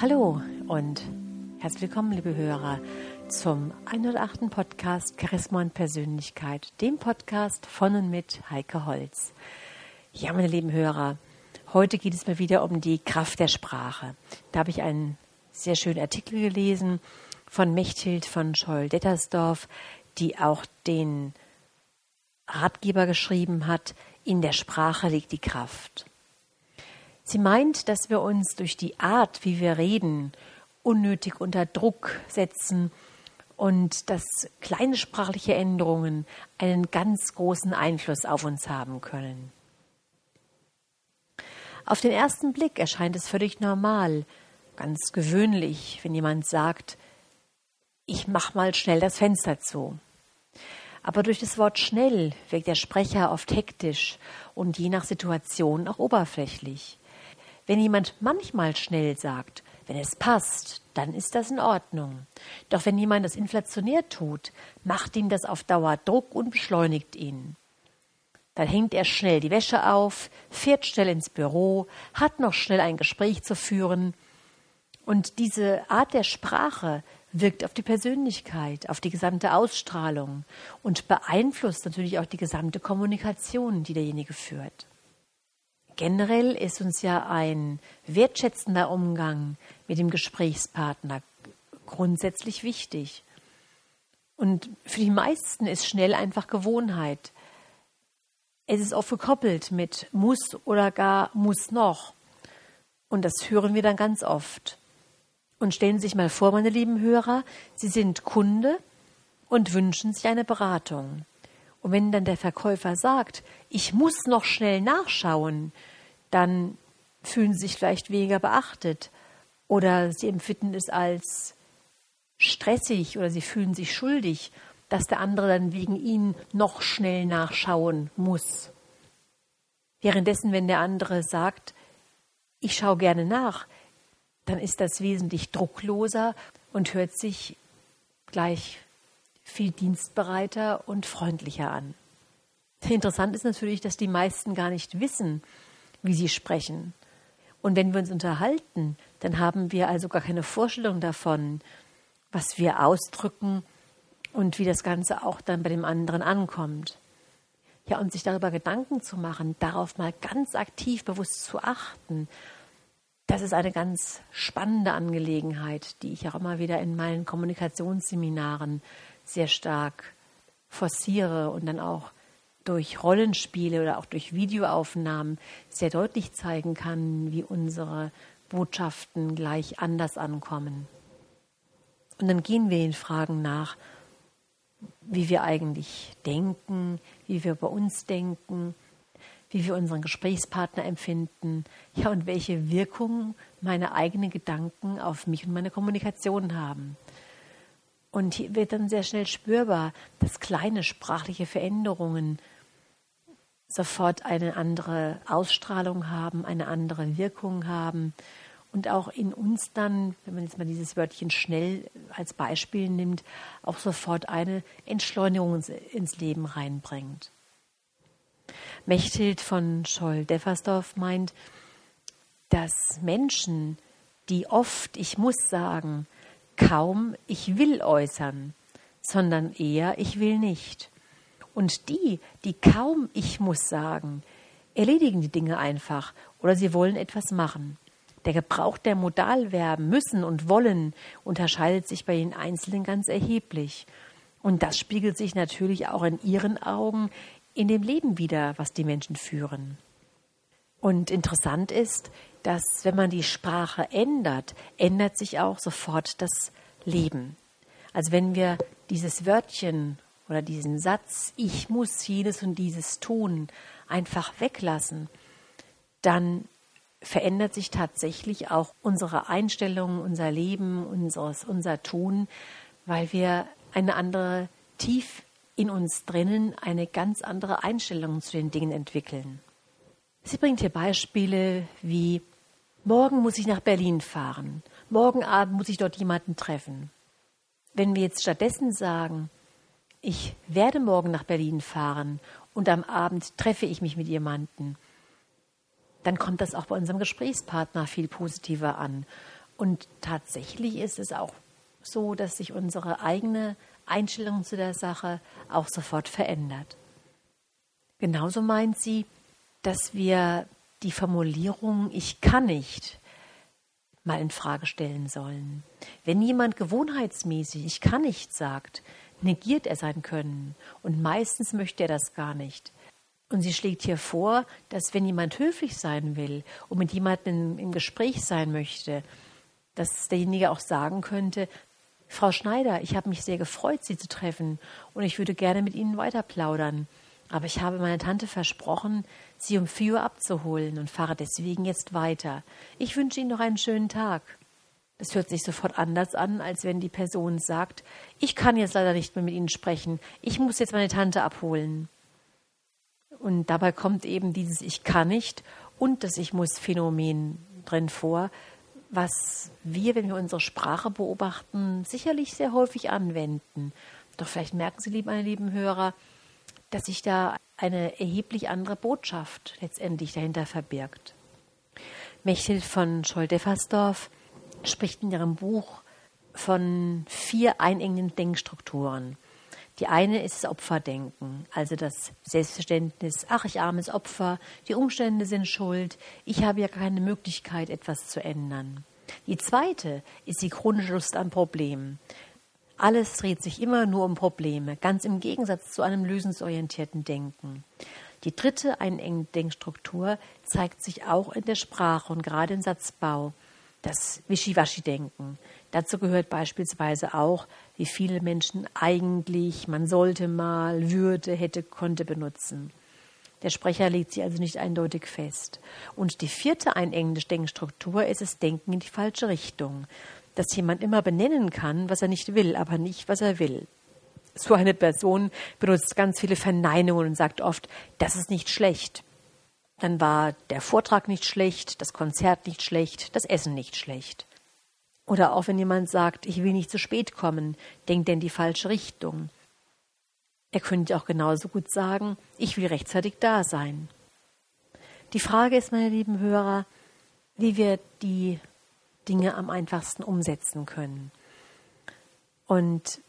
Hallo und herzlich willkommen, liebe Hörer, zum 108. Podcast Charisma und Persönlichkeit, dem Podcast von und mit Heike Holz. Ja, meine lieben Hörer, heute geht es mal wieder um die Kraft der Sprache. Da habe ich einen sehr schönen Artikel gelesen von Mechthild von Scholl-Dettersdorf, die auch den Ratgeber geschrieben hat, in der Sprache liegt die Kraft. Sie meint, dass wir uns durch die Art, wie wir reden, unnötig unter Druck setzen und dass kleine sprachliche Änderungen einen ganz großen Einfluss auf uns haben können. Auf den ersten Blick erscheint es völlig normal, ganz gewöhnlich, wenn jemand sagt, ich mach mal schnell das Fenster zu. Aber durch das Wort schnell wirkt der Sprecher oft hektisch und je nach Situation auch oberflächlich. Wenn jemand manchmal schnell sagt, wenn es passt, dann ist das in Ordnung. Doch wenn jemand das inflationär tut, macht ihm das auf Dauer Druck und beschleunigt ihn. Dann hängt er schnell die Wäsche auf, fährt schnell ins Büro, hat noch schnell ein Gespräch zu führen. Und diese Art der Sprache wirkt auf die Persönlichkeit, auf die gesamte Ausstrahlung und beeinflusst natürlich auch die gesamte Kommunikation, die derjenige führt. Generell ist uns ja ein wertschätzender Umgang mit dem Gesprächspartner grundsätzlich wichtig. Und für die meisten ist schnell einfach Gewohnheit. Es ist oft gekoppelt mit muss oder gar muss noch. Und das hören wir dann ganz oft. Und stellen Sie sich mal vor, meine lieben Hörer, Sie sind Kunde und wünschen sich eine Beratung. Und wenn dann der Verkäufer sagt, ich muss noch schnell nachschauen, dann fühlen sie sich vielleicht weniger beachtet oder sie empfinden es als stressig oder sie fühlen sich schuldig, dass der andere dann wegen ihnen noch schnell nachschauen muss. Währenddessen, wenn der andere sagt, ich schaue gerne nach, dann ist das wesentlich druckloser und hört sich gleich viel dienstbereiter und freundlicher an. Interessant ist natürlich, dass die meisten gar nicht wissen, wie sie sprechen. Und wenn wir uns unterhalten, dann haben wir also gar keine Vorstellung davon, was wir ausdrücken und wie das Ganze auch dann bei dem anderen ankommt. Ja, und sich darüber Gedanken zu machen, darauf mal ganz aktiv bewusst zu achten, das ist eine ganz spannende Angelegenheit, die ich auch immer wieder in meinen Kommunikationsseminaren sehr stark forciere und dann auch durch Rollenspiele oder auch durch Videoaufnahmen sehr deutlich zeigen kann, wie unsere Botschaften gleich anders ankommen. Und dann gehen wir den Fragen nach, wie wir eigentlich denken, wie wir bei uns denken, wie wir unseren Gesprächspartner empfinden, ja, und welche Wirkung meine eigenen Gedanken auf mich und meine Kommunikation haben. Und hier wird dann sehr schnell spürbar, dass kleine sprachliche Veränderungen sofort eine andere Ausstrahlung haben, eine andere Wirkung haben und auch in uns dann, wenn man jetzt mal dieses Wörtchen schnell als Beispiel nimmt, auch sofort eine Entschleunigung ins Leben reinbringt. Mechthild von Scholl-Deffersdorf meint, dass Menschen, die oft ich muss sagen, kaum ich will äußern, sondern eher ich will nicht. Und die, die kaum ich muss sagen, erledigen die Dinge einfach oder sie wollen etwas machen. Der Gebrauch der Modalverben müssen und wollen unterscheidet sich bei den Einzelnen ganz erheblich. Und das spiegelt sich natürlich auch in ihren Augen in dem Leben wieder, was die Menschen führen. Und interessant ist, dass wenn man die Sprache ändert, ändert sich auch sofort das Leben. Also wenn wir dieses Wörtchen oder diesen Satz, ich muss jedes und dieses tun, einfach weglassen, dann verändert sich tatsächlich auch unsere Einstellung, unser Leben, unseres, unser Tun, weil wir eine andere, tief in uns drinnen, eine ganz andere Einstellung zu den Dingen entwickeln. Sie bringt hier Beispiele wie, morgen muss ich nach Berlin fahren, morgen Abend muss ich dort jemanden treffen. Wenn wir jetzt stattdessen sagen, ich werde morgen nach Berlin fahren und am Abend treffe ich mich mit jemandem, dann kommt das auch bei unserem Gesprächspartner viel positiver an. Und tatsächlich ist es auch so, dass sich unsere eigene Einstellung zu der Sache auch sofort verändert. Genauso meint sie, dass wir die Formulierung ich kann nicht mal in Frage stellen sollen. Wenn jemand gewohnheitsmäßig ich kann nicht sagt, negiert er sein Können und meistens möchte er das gar nicht. Und sie schlägt hier vor, dass wenn jemand höflich sein will und mit jemandem im Gespräch sein möchte, dass derjenige auch sagen könnte, Frau Schneider, ich habe mich sehr gefreut, Sie zu treffen und ich würde gerne mit Ihnen weiter plaudern. Aber ich habe meiner Tante versprochen, sie um vier Uhr abzuholen und fahre deswegen jetzt weiter. Ich wünsche Ihnen noch einen schönen Tag. Das hört sich sofort anders an, als wenn die Person sagt, ich kann jetzt leider nicht mehr mit Ihnen sprechen, ich muss jetzt meine Tante abholen. Und dabei kommt eben dieses Ich kann nicht und das Ich muss Phänomen drin vor, was wir, wenn wir unsere Sprache beobachten, sicherlich sehr häufig anwenden. Doch vielleicht merken Sie, meine lieben Hörer, dass sich da eine erheblich andere Botschaft letztendlich dahinter verbirgt. Mechthild von Scholl-Deffersdorf spricht in ihrem Buch von vier einengenden Denkstrukturen. Die eine ist das Opferdenken, also das Selbstverständnis, ach, ich armes Opfer, die Umstände sind schuld, ich habe ja keine Möglichkeit, etwas zu ändern. Die zweite ist die chronische Lust an Problemen. Alles dreht sich immer nur um Probleme, ganz im Gegensatz zu einem lösungsorientierten Denken. Die dritte einengende Denkstruktur zeigt sich auch in der Sprache und gerade im Satzbau, das Wischiwaschi-Denken. Dazu gehört beispielsweise auch, wie viele Menschen eigentlich man sollte mal, würde, hätte, konnte benutzen. Der Sprecher legt sie also nicht eindeutig fest. Und die vierte einengende Denkstruktur ist das Denken in die falsche Richtung. Dass jemand immer benennen kann, was er nicht will, aber nicht, was er will. So eine Person benutzt ganz viele Verneinungen und sagt oft, das ist nicht schlecht. Dann war der Vortrag nicht schlecht, das Konzert nicht schlecht, das Essen nicht schlecht. Oder auch wenn jemand sagt, ich will nicht zu spät kommen, denkt er in die falsche Richtung. Er könnte auch genauso gut sagen, ich will rechtzeitig da sein. Die Frage ist, meine lieben Hörer, wie wir die Dinge am einfachsten umsetzen können. Und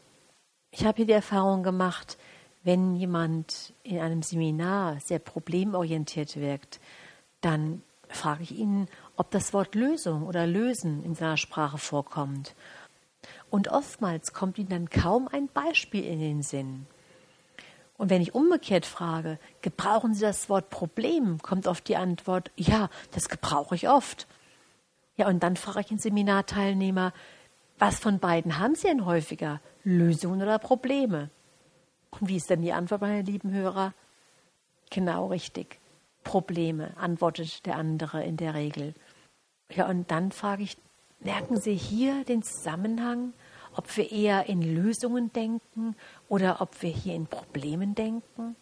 ich habe hier die Erfahrung gemacht, wenn jemand in einem Seminar sehr problemorientiert wirkt, dann frage ich ihn, ob das Wort Lösung oder Lösen in seiner Sprache vorkommt. Und oftmals kommt ihnen dann kaum ein Beispiel in den Sinn. Und wenn ich umgekehrt frage, gebrauchen Sie das Wort Problem, kommt oft die Antwort, ja, das gebrauche ich oft. Ja, und dann frage ich den Seminarteilnehmer, was von beiden haben Sie denn häufiger, Lösungen oder Probleme? Und wie ist denn die Antwort, meine lieben Hörer? Genau richtig. Probleme, antwortet der andere in der Regel. Ja, und dann frage ich, merken Sie hier den Zusammenhang, ob wir eher in Lösungen denken oder ob wir hier in Problemen denken?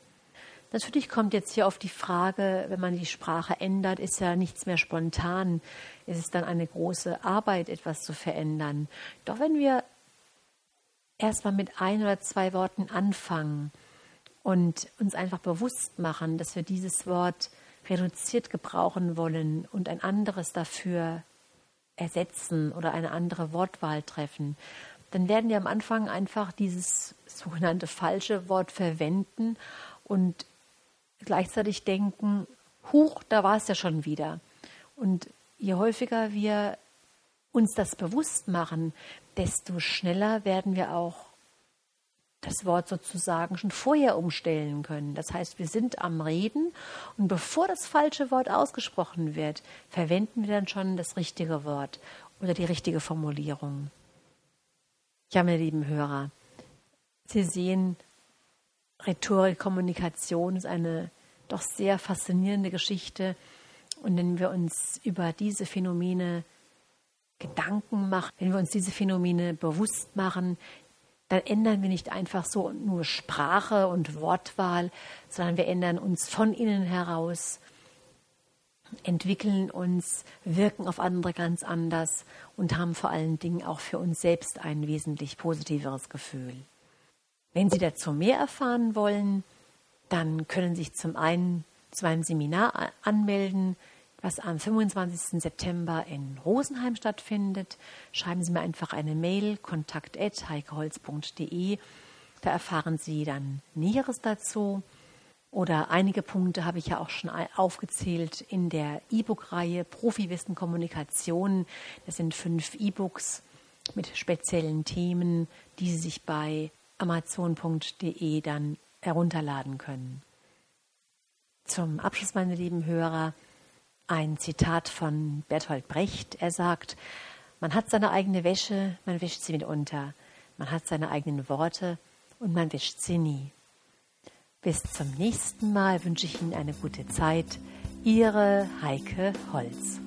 Natürlich kommt jetzt hier auf die Frage, wenn man die Sprache ändert, ist ja nichts mehr spontan. Es ist dann eine große Arbeit, etwas zu verändern. Doch wenn wir erstmal mit ein oder zwei Worten anfangen und uns einfach bewusst machen, dass wir dieses Wort reduziert gebrauchen wollen und ein anderes dafür ersetzen oder eine andere Wortwahl treffen, dann werden wir am Anfang einfach dieses sogenannte falsche Wort verwenden und gleichzeitig denken, huch, da war es ja schon wieder. Und je häufiger wir uns das bewusst machen, desto schneller werden wir auch das Wort sozusagen schon vorher umstellen können. Das heißt, wir sind am Reden und bevor das falsche Wort ausgesprochen wird, verwenden wir dann schon das richtige Wort oder die richtige Formulierung. Ja, meine lieben Hörer, Sie sehen, Rhetorik, Kommunikation ist eine doch sehr faszinierende Geschichte. Und wenn wir uns über diese Phänomene Gedanken machen, wenn wir uns diese Phänomene bewusst machen, dann ändern wir nicht einfach so nur Sprache und Wortwahl, sondern wir ändern uns von innen heraus, entwickeln uns, wirken auf andere ganz anders und haben vor allen Dingen auch für uns selbst ein wesentlich positiveres Gefühl. Wenn Sie dazu mehr erfahren wollen, dann können Sie sich zum einen zu meinem Seminar anmelden. Was am 25. September in Rosenheim stattfindet. Schreiben Sie mir einfach eine Mail, kontakt.heikeholz.de. Da erfahren Sie dann Näheres dazu. Oder einige Punkte habe ich ja auch schon aufgezählt in der E-Book-Reihe Profiwissen Kommunikation. Das sind fünf E-Books mit speziellen Themen, die Sie sich bei amazon.de dann herunterladen können. Zum Abschluss, meine lieben Hörer, ein Zitat von Bertolt Brecht. Er sagt, man hat seine eigene Wäsche, man wäscht sie mitunter. Man hat seine eigenen Worte und man wäscht sie nie. Bis zum nächsten Mal wünsche ich Ihnen eine gute Zeit. Ihre Heike Holz.